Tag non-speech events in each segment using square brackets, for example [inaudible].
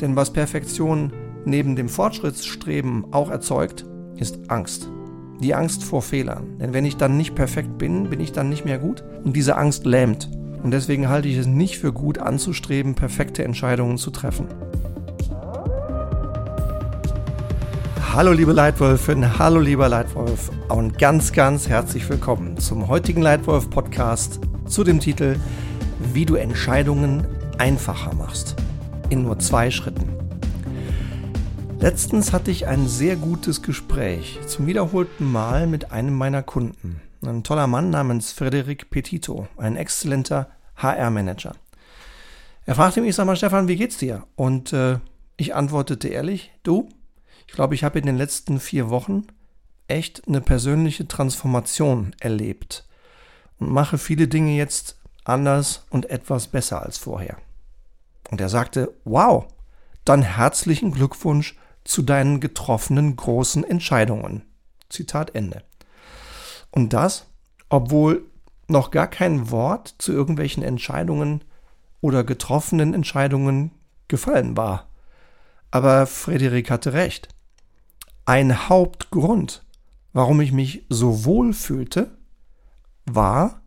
Denn was Perfektion neben dem Fortschrittsstreben auch erzeugt, ist Angst. Die Angst vor Fehlern. Denn wenn ich dann nicht perfekt bin, bin ich dann nicht mehr gut. Und diese Angst lähmt. Und deswegen halte ich es nicht für gut anzustreben, perfekte Entscheidungen zu treffen. Hallo liebe Leitwölfin, hallo lieber Leitwolf und ganz, ganz herzlich willkommen zum heutigen Leitwolf Podcast zu dem Titel Wie du Entscheidungen einfacher machst. In nur zwei Schritten. Letztens hatte ich ein sehr gutes Gespräch zum wiederholten Mal mit einem meiner Kunden. Ein toller Mann namens Frederic Petito, ein exzellenter HR-Manager. Er fragte mich, sag mal, Stefan, wie geht's dir? Und äh, ich antwortete ehrlich, du, ich glaube, ich habe in den letzten vier Wochen echt eine persönliche Transformation erlebt und mache viele Dinge jetzt anders und etwas besser als vorher. Und er sagte, wow, dann herzlichen Glückwunsch zu deinen getroffenen großen Entscheidungen. Zitat Ende. Und das, obwohl noch gar kein Wort zu irgendwelchen Entscheidungen oder getroffenen Entscheidungen gefallen war. Aber Frederik hatte recht. Ein Hauptgrund, warum ich mich so wohl fühlte, war,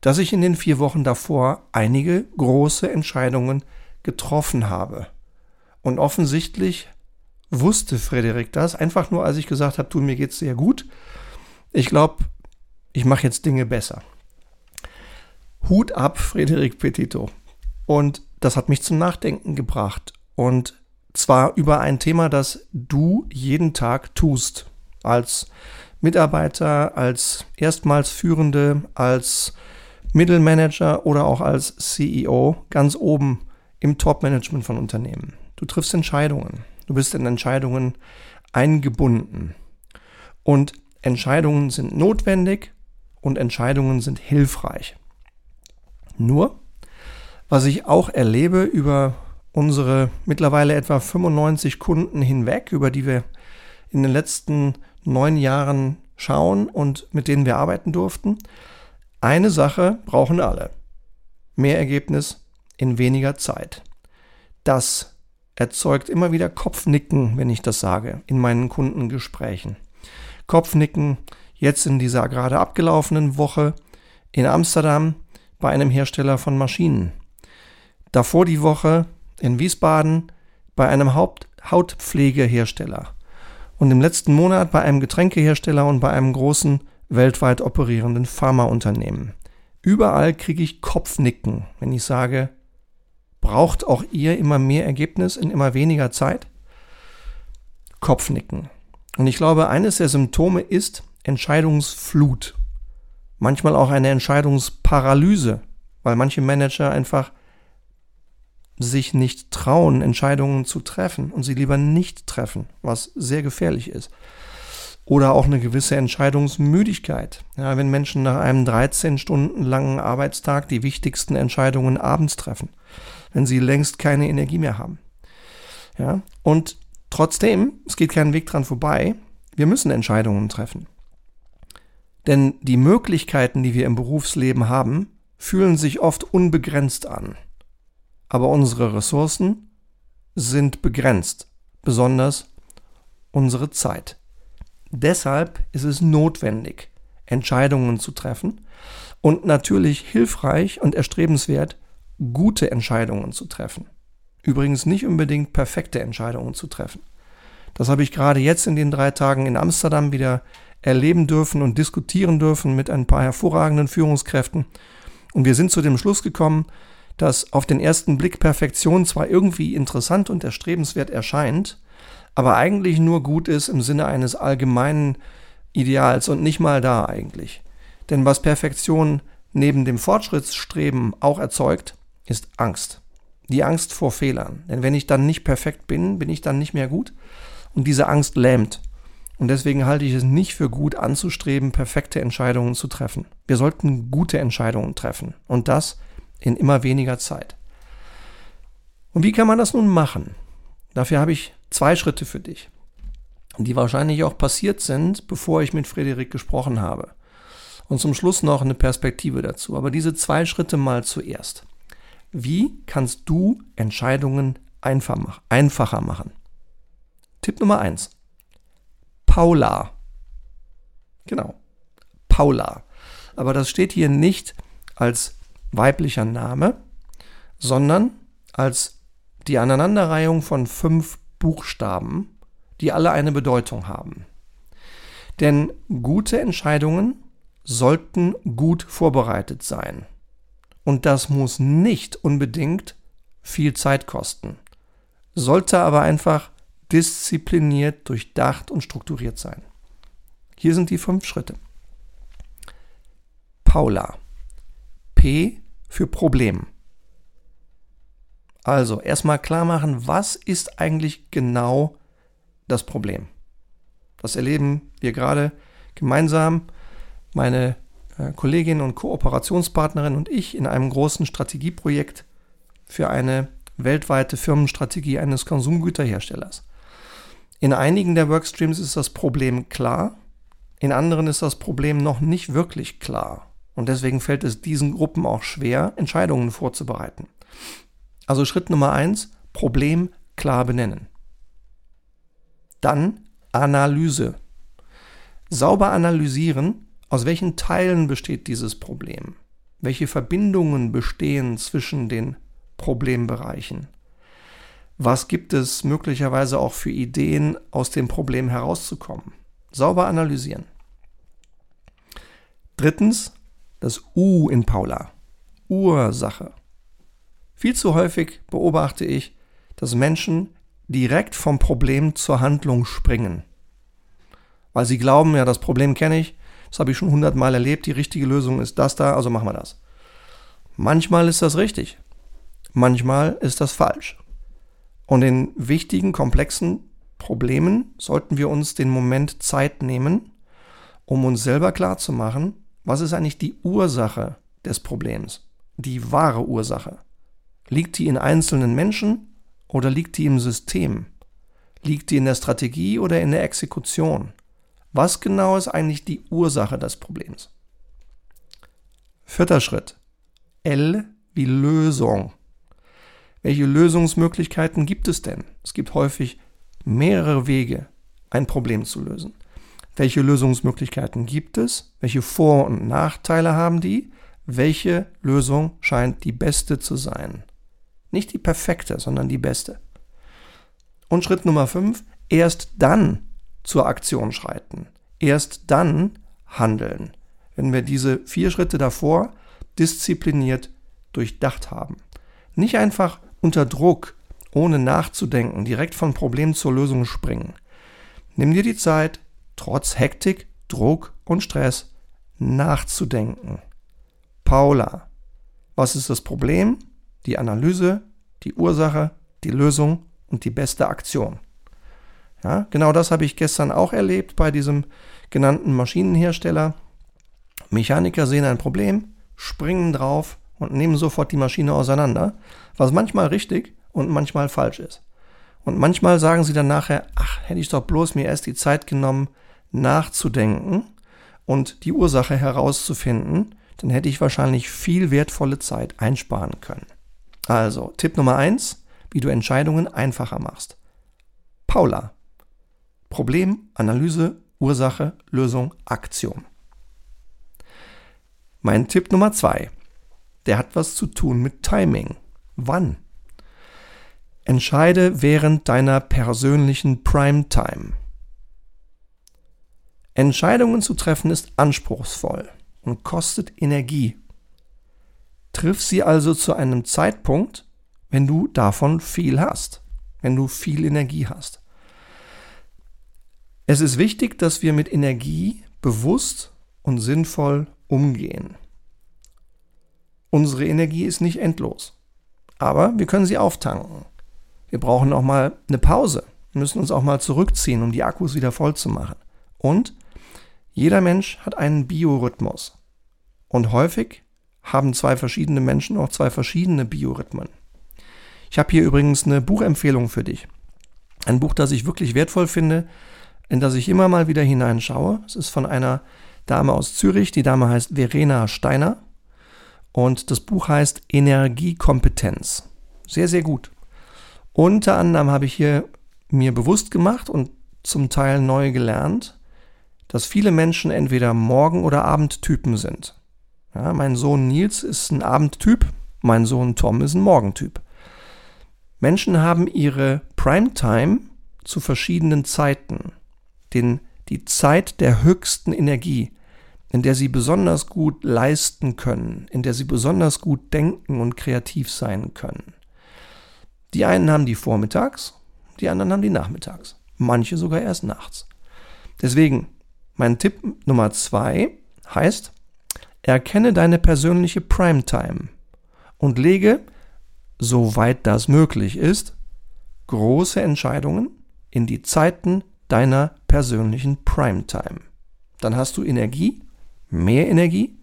dass ich in den vier Wochen davor einige große Entscheidungen getroffen habe. Und offensichtlich wusste Frederik das, einfach nur als ich gesagt habe, du, mir geht's sehr gut. Ich glaube, ich mache jetzt Dinge besser. Hut ab, Frederik Petito. Und das hat mich zum Nachdenken gebracht. Und zwar über ein Thema, das du jeden Tag tust. Als Mitarbeiter, als erstmals Führende, als Mittelmanager oder auch als CEO ganz oben im Top-Management von Unternehmen. Du triffst Entscheidungen. Du bist in Entscheidungen eingebunden. Und Entscheidungen sind notwendig und Entscheidungen sind hilfreich. Nur, was ich auch erlebe über unsere mittlerweile etwa 95 Kunden hinweg, über die wir in den letzten neun Jahren schauen und mit denen wir arbeiten durften, eine Sache brauchen alle. Mehr Ergebnis in weniger Zeit. Das erzeugt immer wieder Kopfnicken, wenn ich das sage, in meinen Kundengesprächen. Kopfnicken jetzt in dieser gerade abgelaufenen Woche in Amsterdam bei einem Hersteller von Maschinen. Davor die Woche in Wiesbaden bei einem Haupt Hautpflegehersteller. Und im letzten Monat bei einem Getränkehersteller und bei einem großen weltweit operierenden Pharmaunternehmen. Überall kriege ich Kopfnicken, wenn ich sage, Braucht auch ihr immer mehr Ergebnis in immer weniger Zeit? Kopfnicken. Und ich glaube, eines der Symptome ist Entscheidungsflut. Manchmal auch eine Entscheidungsparalyse, weil manche Manager einfach sich nicht trauen, Entscheidungen zu treffen und sie lieber nicht treffen, was sehr gefährlich ist. Oder auch eine gewisse Entscheidungsmüdigkeit. Ja, wenn Menschen nach einem 13 Stunden langen Arbeitstag die wichtigsten Entscheidungen abends treffen wenn sie längst keine Energie mehr haben. Ja, und trotzdem, es geht kein Weg dran vorbei, wir müssen Entscheidungen treffen. Denn die Möglichkeiten, die wir im Berufsleben haben, fühlen sich oft unbegrenzt an. Aber unsere Ressourcen sind begrenzt, besonders unsere Zeit. Deshalb ist es notwendig, Entscheidungen zu treffen und natürlich hilfreich und erstrebenswert, gute Entscheidungen zu treffen. Übrigens nicht unbedingt perfekte Entscheidungen zu treffen. Das habe ich gerade jetzt in den drei Tagen in Amsterdam wieder erleben dürfen und diskutieren dürfen mit ein paar hervorragenden Führungskräften. Und wir sind zu dem Schluss gekommen, dass auf den ersten Blick Perfektion zwar irgendwie interessant und erstrebenswert erscheint, aber eigentlich nur gut ist im Sinne eines allgemeinen Ideals und nicht mal da eigentlich. Denn was Perfektion neben dem Fortschrittsstreben auch erzeugt, ist Angst. Die Angst vor Fehlern. Denn wenn ich dann nicht perfekt bin, bin ich dann nicht mehr gut. Und diese Angst lähmt. Und deswegen halte ich es nicht für gut anzustreben, perfekte Entscheidungen zu treffen. Wir sollten gute Entscheidungen treffen. Und das in immer weniger Zeit. Und wie kann man das nun machen? Dafür habe ich zwei Schritte für dich, die wahrscheinlich auch passiert sind, bevor ich mit Frederik gesprochen habe. Und zum Schluss noch eine Perspektive dazu. Aber diese zwei Schritte mal zuerst. Wie kannst du Entscheidungen einfacher machen. Tipp Nummer eins: Paula. Genau, Paula. Aber das steht hier nicht als weiblicher Name, sondern als die Aneinanderreihung von fünf Buchstaben, die alle eine Bedeutung haben. Denn gute Entscheidungen sollten gut vorbereitet sein. Und das muss nicht unbedingt viel Zeit kosten, sollte aber einfach diszipliniert, durchdacht und strukturiert sein. Hier sind die fünf Schritte. Paula. P für Problem. Also erstmal klar machen, was ist eigentlich genau das Problem. Das erleben wir gerade gemeinsam, meine Kollegin und Kooperationspartnerin und ich in einem großen Strategieprojekt für eine weltweite Firmenstrategie eines Konsumgüterherstellers. In einigen der Workstreams ist das Problem klar, in anderen ist das Problem noch nicht wirklich klar. Und deswegen fällt es diesen Gruppen auch schwer, Entscheidungen vorzubereiten. Also Schritt Nummer eins, Problem klar benennen. Dann Analyse. Sauber analysieren, aus welchen Teilen besteht dieses Problem? Welche Verbindungen bestehen zwischen den Problembereichen? Was gibt es möglicherweise auch für Ideen, aus dem Problem herauszukommen? Sauber analysieren. Drittens, das U in Paula. Ursache. Viel zu häufig beobachte ich, dass Menschen direkt vom Problem zur Handlung springen. Weil sie glauben, ja, das Problem kenne ich, das habe ich schon hundertmal erlebt, die richtige Lösung ist das da, also machen wir das. Manchmal ist das richtig, manchmal ist das falsch. Und in wichtigen, komplexen Problemen sollten wir uns den Moment Zeit nehmen, um uns selber klarzumachen, was ist eigentlich die Ursache des Problems, die wahre Ursache. Liegt die in einzelnen Menschen oder liegt die im System? Liegt die in der Strategie oder in der Exekution? Was genau ist eigentlich die Ursache des Problems? Vierter Schritt. L wie Lösung. Welche Lösungsmöglichkeiten gibt es denn? Es gibt häufig mehrere Wege, ein Problem zu lösen. Welche Lösungsmöglichkeiten gibt es? Welche Vor- und Nachteile haben die? Welche Lösung scheint die beste zu sein? Nicht die perfekte, sondern die beste. Und Schritt Nummer 5, erst dann zur Aktion schreiten. Erst dann handeln, wenn wir diese vier Schritte davor diszipliniert durchdacht haben. Nicht einfach unter Druck, ohne nachzudenken, direkt von Problem zur Lösung springen. Nimm dir die Zeit, trotz Hektik, Druck und Stress nachzudenken. Paula, was ist das Problem? die Analyse, die Ursache, die Lösung und die beste Aktion. Ja, genau das habe ich gestern auch erlebt bei diesem genannten Maschinenhersteller. Mechaniker sehen ein Problem, springen drauf und nehmen sofort die Maschine auseinander, was manchmal richtig und manchmal falsch ist. Und manchmal sagen sie dann nachher, ach, hätte ich doch bloß mir erst die Zeit genommen, nachzudenken und die Ursache herauszufinden, dann hätte ich wahrscheinlich viel wertvolle Zeit einsparen können. Also, Tipp Nummer eins, wie du Entscheidungen einfacher machst. Paula. Problem, Analyse, Ursache, Lösung, Aktion. Mein Tipp Nummer zwei, der hat was zu tun mit Timing. Wann? Entscheide während deiner persönlichen Primetime. Entscheidungen zu treffen ist anspruchsvoll und kostet Energie. Triff sie also zu einem Zeitpunkt, wenn du davon viel hast, wenn du viel Energie hast. Es ist wichtig, dass wir mit Energie bewusst und sinnvoll umgehen. Unsere Energie ist nicht endlos, aber wir können sie auftanken. Wir brauchen auch mal eine Pause, müssen uns auch mal zurückziehen, um die Akkus wieder voll zu machen. Und jeder Mensch hat einen Biorhythmus. Und häufig haben zwei verschiedene Menschen auch zwei verschiedene Biorhythmen. Ich habe hier übrigens eine Buchempfehlung für dich. Ein Buch, das ich wirklich wertvoll finde, in das ich immer mal wieder hineinschaue. Es ist von einer Dame aus Zürich. Die Dame heißt Verena Steiner. Und das Buch heißt Energiekompetenz. Sehr, sehr gut. Unter anderem habe ich hier mir bewusst gemacht und zum Teil neu gelernt, dass viele Menschen entweder Morgen- oder Abendtypen sind. Ja, mein Sohn Nils ist ein Abendtyp, mein Sohn Tom ist ein Morgentyp. Menschen haben ihre Primetime zu verschiedenen Zeiten. Den, die Zeit der höchsten Energie, in der sie besonders gut leisten können, in der sie besonders gut denken und kreativ sein können. Die einen haben die vormittags, die anderen haben die nachmittags, manche sogar erst nachts. Deswegen, mein Tipp Nummer zwei heißt, erkenne deine persönliche Primetime und lege, soweit das möglich ist, große Entscheidungen in die Zeiten deiner persönlichen Primetime. Dann hast du Energie, mehr Energie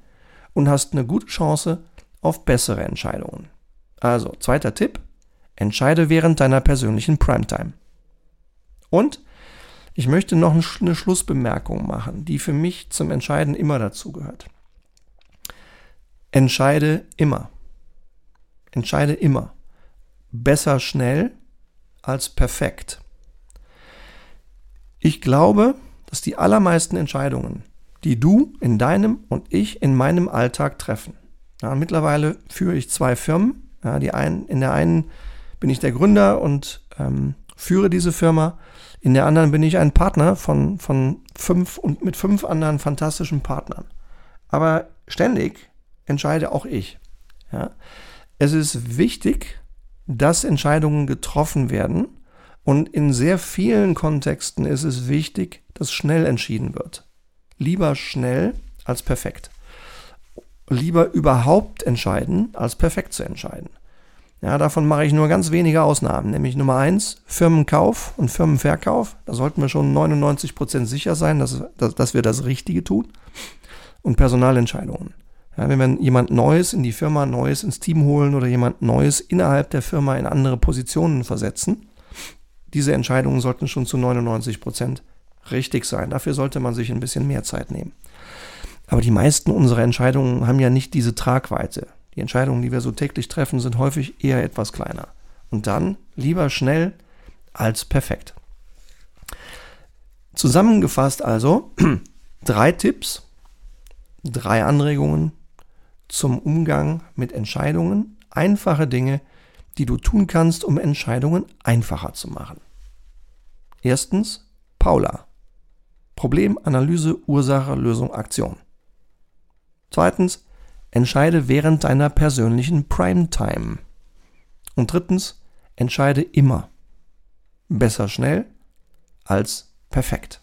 und hast eine gute Chance auf bessere Entscheidungen. Also, zweiter Tipp, entscheide während deiner persönlichen Primetime. Und ich möchte noch eine Schlussbemerkung machen, die für mich zum Entscheiden immer dazugehört. Entscheide immer. Entscheide immer. Besser schnell als perfekt. Ich glaube, dass die allermeisten Entscheidungen, die du in deinem und ich in meinem Alltag treffen. Ja, mittlerweile führe ich zwei Firmen. Ja, die einen, in der einen bin ich der Gründer und ähm, führe diese Firma. In der anderen bin ich ein Partner von, von fünf und mit fünf anderen fantastischen Partnern. Aber ständig entscheide auch ich. Ja? Es ist wichtig, dass Entscheidungen getroffen werden und in sehr vielen Kontexten ist es wichtig, dass schnell entschieden wird. Lieber schnell als perfekt. Lieber überhaupt entscheiden, als perfekt zu entscheiden. Ja, davon mache ich nur ganz wenige Ausnahmen, nämlich Nummer eins Firmenkauf und Firmenverkauf. Da sollten wir schon 99 Prozent sicher sein, dass, dass, dass wir das Richtige tun. Und Personalentscheidungen. Ja, wenn wir jemand Neues in die Firma, Neues ins Team holen oder jemand Neues innerhalb der Firma in andere Positionen versetzen, diese Entscheidungen sollten schon zu 99 Prozent richtig sein. Dafür sollte man sich ein bisschen mehr Zeit nehmen. Aber die meisten unserer Entscheidungen haben ja nicht diese Tragweite. Die Entscheidungen, die wir so täglich treffen, sind häufig eher etwas kleiner. Und dann lieber schnell als perfekt. Zusammengefasst also [clears throat] drei Tipps, drei Anregungen zum Umgang mit Entscheidungen, einfache Dinge, die du tun kannst, um Entscheidungen einfacher zu machen. Erstens, Paula. Problem, Analyse, Ursache, Lösung, Aktion. Zweitens, entscheide während deiner persönlichen Primetime. Und drittens, entscheide immer. Besser schnell als perfekt.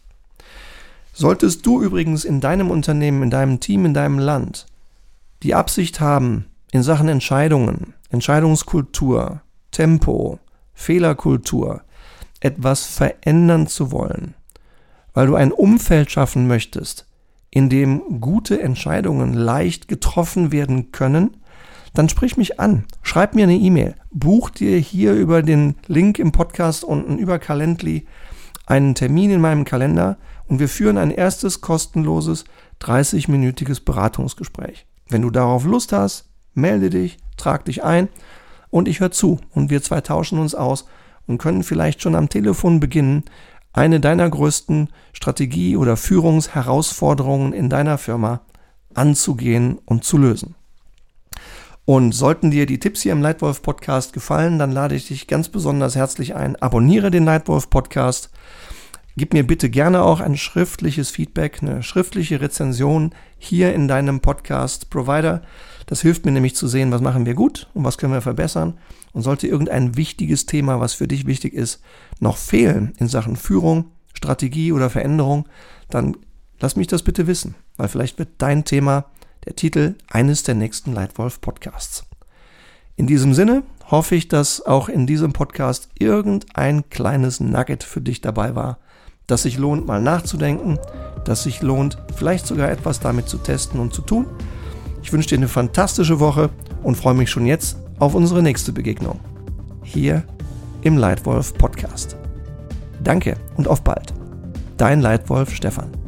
Solltest du übrigens in deinem Unternehmen, in deinem Team, in deinem Land die Absicht haben, in Sachen Entscheidungen, Entscheidungskultur, Tempo, Fehlerkultur etwas verändern zu wollen, weil du ein Umfeld schaffen möchtest, in dem gute Entscheidungen leicht getroffen werden können, dann sprich mich an, schreib mir eine E-Mail, buch dir hier über den Link im Podcast unten über Calendly einen Termin in meinem Kalender und wir führen ein erstes kostenloses 30-minütiges Beratungsgespräch. Wenn du darauf Lust hast, melde dich, trag dich ein und ich höre zu und wir zwei tauschen uns aus und können vielleicht schon am Telefon beginnen, eine deiner größten Strategie- oder Führungsherausforderungen in deiner Firma anzugehen und zu lösen. Und sollten dir die Tipps hier im Leitwolf Podcast gefallen, dann lade ich dich ganz besonders herzlich ein. Abonniere den Leitwolf Podcast Gib mir bitte gerne auch ein schriftliches Feedback, eine schriftliche Rezension hier in deinem Podcast-Provider. Das hilft mir nämlich zu sehen, was machen wir gut und was können wir verbessern. Und sollte irgendein wichtiges Thema, was für dich wichtig ist, noch fehlen in Sachen Führung, Strategie oder Veränderung, dann lass mich das bitte wissen, weil vielleicht wird dein Thema der Titel eines der nächsten Leitwolf Podcasts. In diesem Sinne hoffe ich, dass auch in diesem Podcast irgendein kleines Nugget für dich dabei war, dass sich lohnt, mal nachzudenken, dass sich lohnt, vielleicht sogar etwas damit zu testen und zu tun. Ich wünsche dir eine fantastische Woche und freue mich schon jetzt auf unsere nächste Begegnung. Hier im Leitwolf Podcast. Danke und auf bald. Dein Leitwolf Stefan.